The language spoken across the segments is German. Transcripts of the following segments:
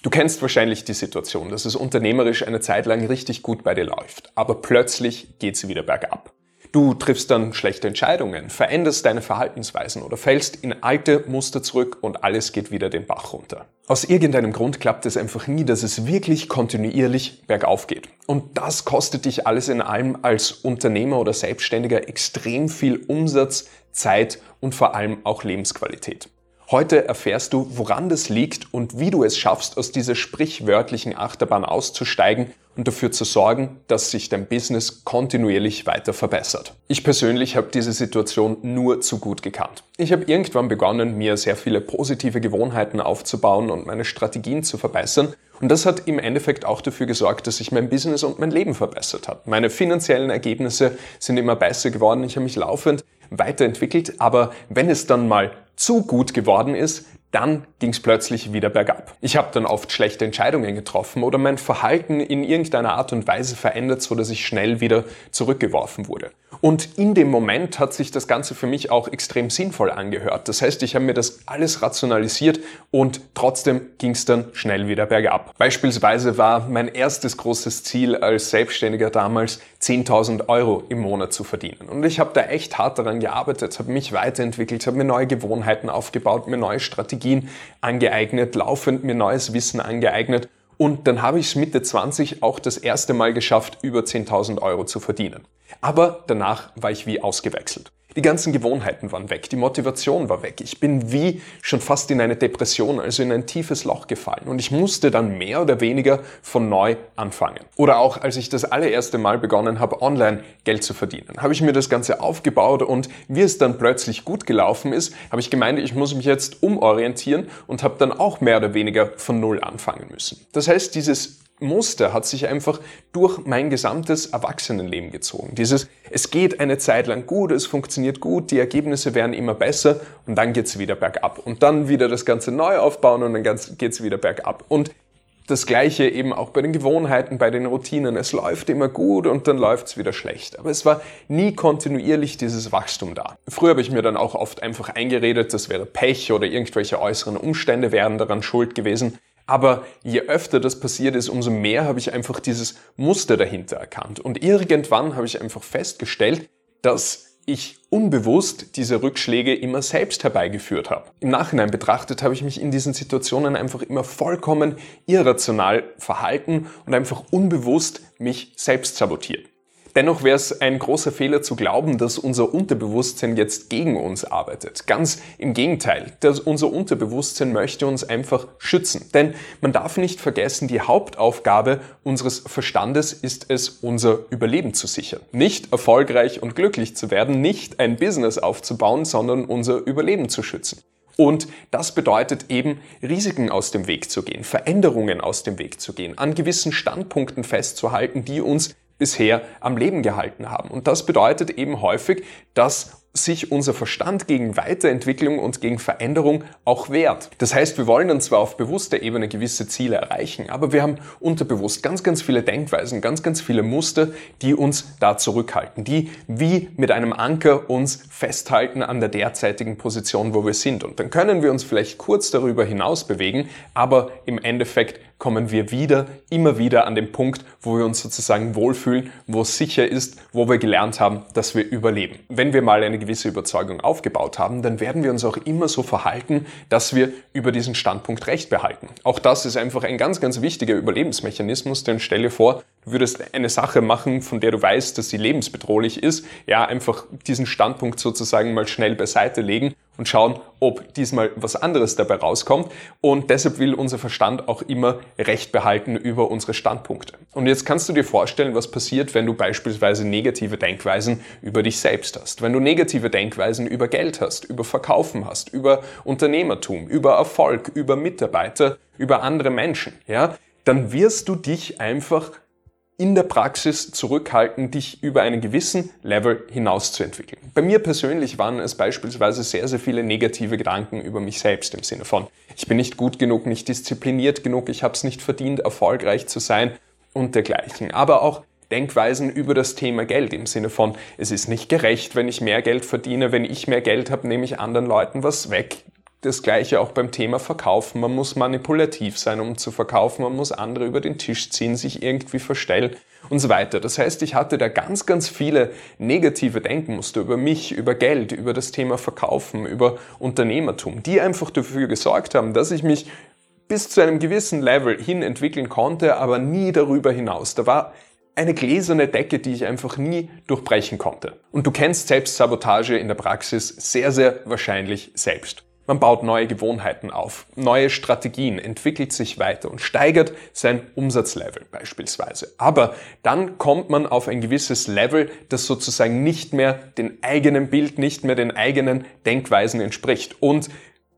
Du kennst wahrscheinlich die Situation, dass es unternehmerisch eine Zeit lang richtig gut bei dir läuft, aber plötzlich geht es wieder bergab. Du triffst dann schlechte Entscheidungen, veränderst deine Verhaltensweisen oder fällst in alte Muster zurück und alles geht wieder den Bach runter. Aus irgendeinem Grund klappt es einfach nie, dass es wirklich kontinuierlich bergauf geht. Und das kostet dich alles in allem als Unternehmer oder Selbstständiger extrem viel Umsatz, Zeit und vor allem auch Lebensqualität. Heute erfährst du, woran das liegt und wie du es schaffst, aus dieser sprichwörtlichen Achterbahn auszusteigen und dafür zu sorgen, dass sich dein Business kontinuierlich weiter verbessert. Ich persönlich habe diese Situation nur zu gut gekannt. Ich habe irgendwann begonnen, mir sehr viele positive Gewohnheiten aufzubauen und meine Strategien zu verbessern und das hat im Endeffekt auch dafür gesorgt, dass sich mein Business und mein Leben verbessert hat. Meine finanziellen Ergebnisse sind immer besser geworden. Ich habe mich laufend weiterentwickelt, aber wenn es dann mal zu gut geworden ist, dann ging es plötzlich wieder bergab. Ich habe dann oft schlechte Entscheidungen getroffen oder mein Verhalten in irgendeiner Art und Weise verändert, so dass ich schnell wieder zurückgeworfen wurde. Und in dem Moment hat sich das Ganze für mich auch extrem sinnvoll angehört. Das heißt, ich habe mir das alles rationalisiert und trotzdem ging es dann schnell wieder bergab. Beispielsweise war mein erstes großes Ziel als Selbstständiger damals 10.000 Euro im Monat zu verdienen. Und ich habe da echt hart daran gearbeitet, habe mich weiterentwickelt, habe mir neue Gewohnheiten aufgebaut, mir neue Strategien angeeignet, laufend mir neues Wissen angeeignet und dann habe ich es Mitte 20 auch das erste Mal geschafft, über 10.000 Euro zu verdienen. Aber danach war ich wie ausgewechselt. Die ganzen Gewohnheiten waren weg, die Motivation war weg. Ich bin wie schon fast in eine Depression, also in ein tiefes Loch gefallen. Und ich musste dann mehr oder weniger von neu anfangen. Oder auch als ich das allererste Mal begonnen habe, online Geld zu verdienen, habe ich mir das Ganze aufgebaut und wie es dann plötzlich gut gelaufen ist, habe ich gemeint, ich muss mich jetzt umorientieren und habe dann auch mehr oder weniger von Null anfangen müssen. Das heißt, dieses Muster hat sich einfach durch mein gesamtes Erwachsenenleben gezogen. Dieses, es geht eine Zeit lang gut, es funktioniert gut, die Ergebnisse werden immer besser und dann geht's wieder bergab. Und dann wieder das Ganze neu aufbauen und dann geht's wieder bergab. Und das gleiche eben auch bei den Gewohnheiten, bei den Routinen. Es läuft immer gut und dann läuft's wieder schlecht. Aber es war nie kontinuierlich dieses Wachstum da. Früher habe ich mir dann auch oft einfach eingeredet, das wäre Pech oder irgendwelche äußeren Umstände wären daran schuld gewesen. Aber je öfter das passiert ist, umso mehr habe ich einfach dieses Muster dahinter erkannt. Und irgendwann habe ich einfach festgestellt, dass ich unbewusst diese Rückschläge immer selbst herbeigeführt habe. Im Nachhinein betrachtet habe ich mich in diesen Situationen einfach immer vollkommen irrational verhalten und einfach unbewusst mich selbst sabotiert. Dennoch wäre es ein großer Fehler zu glauben, dass unser Unterbewusstsein jetzt gegen uns arbeitet. Ganz im Gegenteil, dass unser Unterbewusstsein möchte uns einfach schützen. Denn man darf nicht vergessen, die Hauptaufgabe unseres Verstandes ist es, unser Überleben zu sichern. Nicht erfolgreich und glücklich zu werden, nicht ein Business aufzubauen, sondern unser Überleben zu schützen. Und das bedeutet eben, Risiken aus dem Weg zu gehen, Veränderungen aus dem Weg zu gehen, an gewissen Standpunkten festzuhalten, die uns bisher am Leben gehalten haben. Und das bedeutet eben häufig, dass sich unser Verstand gegen Weiterentwicklung und gegen Veränderung auch wehrt. Das heißt, wir wollen dann zwar auf bewusster Ebene gewisse Ziele erreichen, aber wir haben unterbewusst ganz, ganz viele Denkweisen, ganz, ganz viele Muster, die uns da zurückhalten, die wie mit einem Anker uns festhalten an der derzeitigen Position, wo wir sind. Und dann können wir uns vielleicht kurz darüber hinaus bewegen, aber im Endeffekt kommen wir wieder, immer wieder an den Punkt, wo wir uns sozusagen wohlfühlen, wo es sicher ist, wo wir gelernt haben, dass wir überleben. Wenn wir mal eine gewisse Überzeugung aufgebaut haben, dann werden wir uns auch immer so verhalten, dass wir über diesen Standpunkt Recht behalten. Auch das ist einfach ein ganz, ganz wichtiger Überlebensmechanismus, denn stell dir vor, du würdest eine Sache machen, von der du weißt, dass sie lebensbedrohlich ist, ja, einfach diesen Standpunkt sozusagen mal schnell beiseite legen und schauen, ob diesmal was anderes dabei rauskommt. Und deshalb will unser Verstand auch immer Recht behalten über unsere Standpunkte. Und jetzt kannst du dir vorstellen, was passiert, wenn du beispielsweise negative Denkweisen über dich selbst hast. Wenn du negative Denkweisen über Geld hast, über Verkaufen hast, über Unternehmertum, über Erfolg, über Mitarbeiter, über andere Menschen, ja, dann wirst du dich einfach in der Praxis zurückhalten, dich über einen gewissen Level hinaus zu entwickeln. Bei mir persönlich waren es beispielsweise sehr, sehr viele negative Gedanken über mich selbst im Sinne von, ich bin nicht gut genug, nicht diszipliniert genug, ich habe es nicht verdient, erfolgreich zu sein und dergleichen. Aber auch Denkweisen über das Thema Geld im Sinne von, es ist nicht gerecht, wenn ich mehr Geld verdiene, wenn ich mehr Geld habe, nehme ich anderen Leuten was weg das gleiche auch beim Thema Verkaufen. Man muss manipulativ sein, um zu verkaufen. Man muss andere über den Tisch ziehen, sich irgendwie verstellen und so weiter. Das heißt, ich hatte da ganz, ganz viele negative Denkmuster über mich, über Geld, über das Thema Verkaufen, über Unternehmertum, die einfach dafür gesorgt haben, dass ich mich bis zu einem gewissen Level hin entwickeln konnte, aber nie darüber hinaus. Da war eine gläserne Decke, die ich einfach nie durchbrechen konnte. Und du kennst Selbstsabotage in der Praxis sehr, sehr wahrscheinlich selbst. Man baut neue Gewohnheiten auf, neue Strategien, entwickelt sich weiter und steigert sein Umsatzlevel beispielsweise. Aber dann kommt man auf ein gewisses Level, das sozusagen nicht mehr dem eigenen Bild, nicht mehr den eigenen Denkweisen entspricht. Und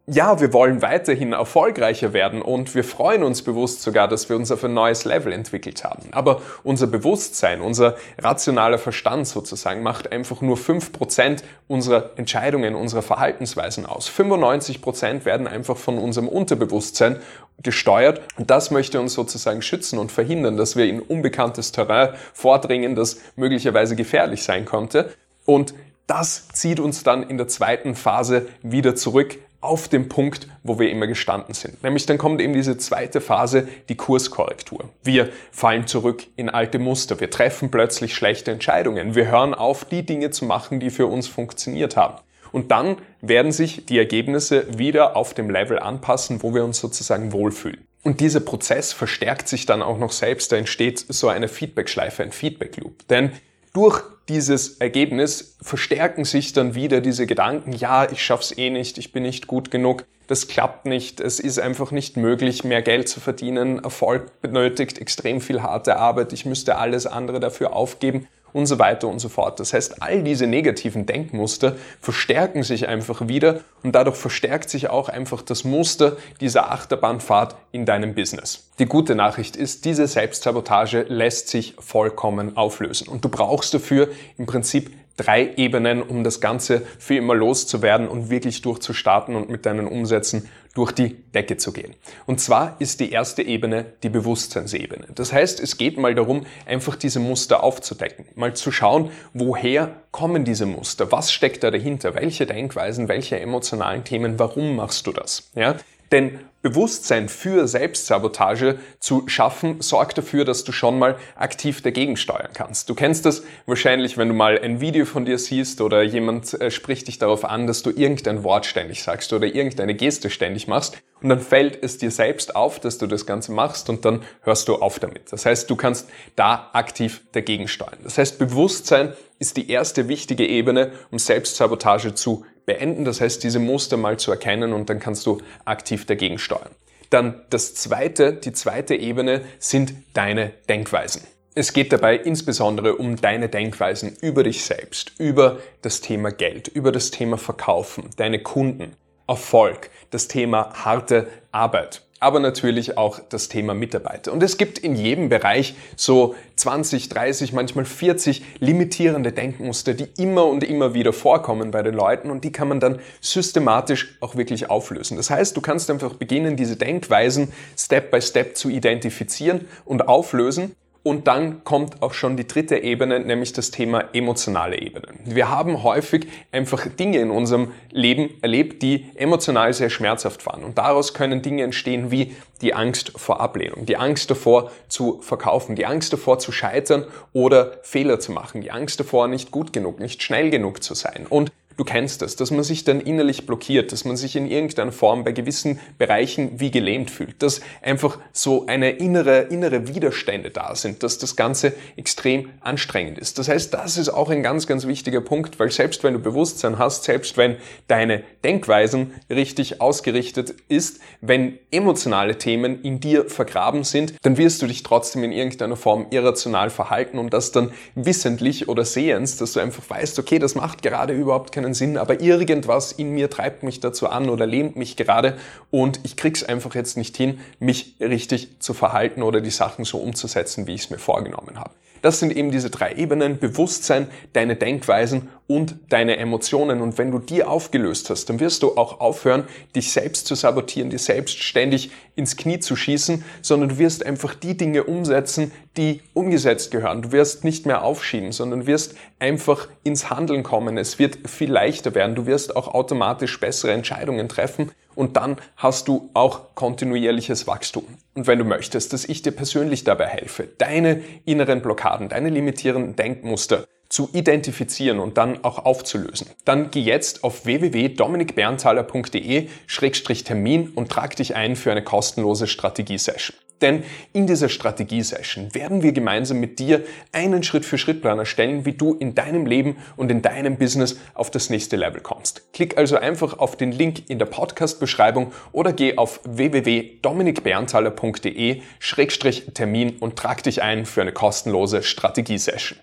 ja, wir wollen weiterhin erfolgreicher werden und wir freuen uns bewusst sogar, dass wir uns auf ein neues Level entwickelt haben. Aber unser Bewusstsein, unser rationaler Verstand sozusagen macht einfach nur 5% unserer Entscheidungen, unserer Verhaltensweisen aus. 95% werden einfach von unserem Unterbewusstsein gesteuert und das möchte uns sozusagen schützen und verhindern, dass wir in unbekanntes Terrain vordringen, das möglicherweise gefährlich sein könnte. Und das zieht uns dann in der zweiten Phase wieder zurück auf den Punkt, wo wir immer gestanden sind. Nämlich dann kommt eben diese zweite Phase, die Kurskorrektur. Wir fallen zurück in alte Muster. Wir treffen plötzlich schlechte Entscheidungen. Wir hören auf, die Dinge zu machen, die für uns funktioniert haben. Und dann werden sich die Ergebnisse wieder auf dem Level anpassen, wo wir uns sozusagen wohlfühlen. Und dieser Prozess verstärkt sich dann auch noch selbst. Da entsteht so eine Feedback-Schleife, ein Feedback-Loop. Denn durch dieses Ergebnis verstärken sich dann wieder diese Gedanken, ja, ich schaff's eh nicht, ich bin nicht gut genug, das klappt nicht, es ist einfach nicht möglich, mehr Geld zu verdienen, Erfolg benötigt extrem viel harte Arbeit, ich müsste alles andere dafür aufgeben und so weiter und so fort. Das heißt, all diese negativen Denkmuster verstärken sich einfach wieder und dadurch verstärkt sich auch einfach das Muster dieser Achterbahnfahrt in deinem Business. Die gute Nachricht ist, diese Selbstsabotage lässt sich vollkommen auflösen und du brauchst dafür im Prinzip drei Ebenen, um das Ganze für immer loszuwerden und wirklich durchzustarten und mit deinen Umsätzen durch die Decke zu gehen. Und zwar ist die erste Ebene die Bewusstseinsebene. Das heißt, es geht mal darum, einfach diese Muster aufzudecken, mal zu schauen, woher kommen diese Muster, was steckt da dahinter, welche Denkweisen, welche emotionalen Themen, warum machst du das? Ja? Denn Bewusstsein für Selbstsabotage zu schaffen, sorgt dafür, dass du schon mal aktiv dagegen steuern kannst. Du kennst das wahrscheinlich, wenn du mal ein Video von dir siehst oder jemand äh, spricht dich darauf an, dass du irgendein Wort ständig sagst oder irgendeine Geste ständig machst und dann fällt es dir selbst auf, dass du das Ganze machst und dann hörst du auf damit. Das heißt, du kannst da aktiv dagegen steuern. Das heißt, Bewusstsein ist die erste wichtige Ebene, um Selbstsabotage zu beenden. Das heißt, diese Muster mal zu erkennen und dann kannst du aktiv dagegen steuern. Dann das zweite, die zweite Ebene sind deine Denkweisen. Es geht dabei insbesondere um deine Denkweisen über dich selbst, über das Thema Geld, über das Thema Verkaufen, deine Kunden, Erfolg, das Thema harte Arbeit aber natürlich auch das Thema Mitarbeiter. Und es gibt in jedem Bereich so 20, 30, manchmal 40 limitierende Denkmuster, die immer und immer wieder vorkommen bei den Leuten und die kann man dann systematisch auch wirklich auflösen. Das heißt, du kannst einfach beginnen, diese Denkweisen Step by Step zu identifizieren und auflösen und dann kommt auch schon die dritte Ebene, nämlich das Thema emotionale Ebene. Wir haben häufig einfach Dinge in unserem Leben erlebt, die emotional sehr schmerzhaft waren. Und daraus können Dinge entstehen wie die Angst vor Ablehnung, die Angst davor zu verkaufen, die Angst davor zu scheitern oder Fehler zu machen, die Angst davor nicht gut genug, nicht schnell genug zu sein. Und Du kennst das, dass man sich dann innerlich blockiert, dass man sich in irgendeiner Form bei gewissen Bereichen wie gelähmt fühlt, dass einfach so eine innere, innere Widerstände da sind, dass das Ganze extrem anstrengend ist. Das heißt, das ist auch ein ganz, ganz wichtiger Punkt, weil selbst wenn du Bewusstsein hast, selbst wenn deine Denkweisen richtig ausgerichtet ist, wenn emotionale Themen in dir vergraben sind, dann wirst du dich trotzdem in irgendeiner Form irrational verhalten und das dann wissentlich oder sehens, dass du einfach weißt, okay, das macht gerade überhaupt keinen keinen Sinn, aber irgendwas in mir treibt mich dazu an oder lehnt mich gerade und ich krieg's einfach jetzt nicht hin, mich richtig zu verhalten oder die Sachen so umzusetzen, wie ich es mir vorgenommen habe. Das sind eben diese drei Ebenen, Bewusstsein, deine Denkweisen und deine Emotionen. Und wenn du die aufgelöst hast, dann wirst du auch aufhören, dich selbst zu sabotieren, dir selbst ständig ins Knie zu schießen, sondern du wirst einfach die Dinge umsetzen, die umgesetzt gehören. Du wirst nicht mehr aufschieben, sondern wirst einfach ins Handeln kommen. Es wird viel leichter werden. Du wirst auch automatisch bessere Entscheidungen treffen und dann hast du auch kontinuierliches Wachstum. Und wenn du möchtest, dass ich dir persönlich dabei helfe, deine inneren Blockaden, deine limitierenden Denkmuster zu identifizieren und dann auch aufzulösen, dann geh jetzt auf www.dominikberntaler.de-termin und trag dich ein für eine kostenlose Strategiesession. Denn in dieser Strategie-Session werden wir gemeinsam mit dir einen Schritt-für-Schritt-Plan erstellen, wie du in deinem Leben und in deinem Business auf das nächste Level kommst. Klick also einfach auf den Link in der Podcast-Beschreibung oder geh auf www.dominikberntaler.de-termin und trag dich ein für eine kostenlose Strategie-Session.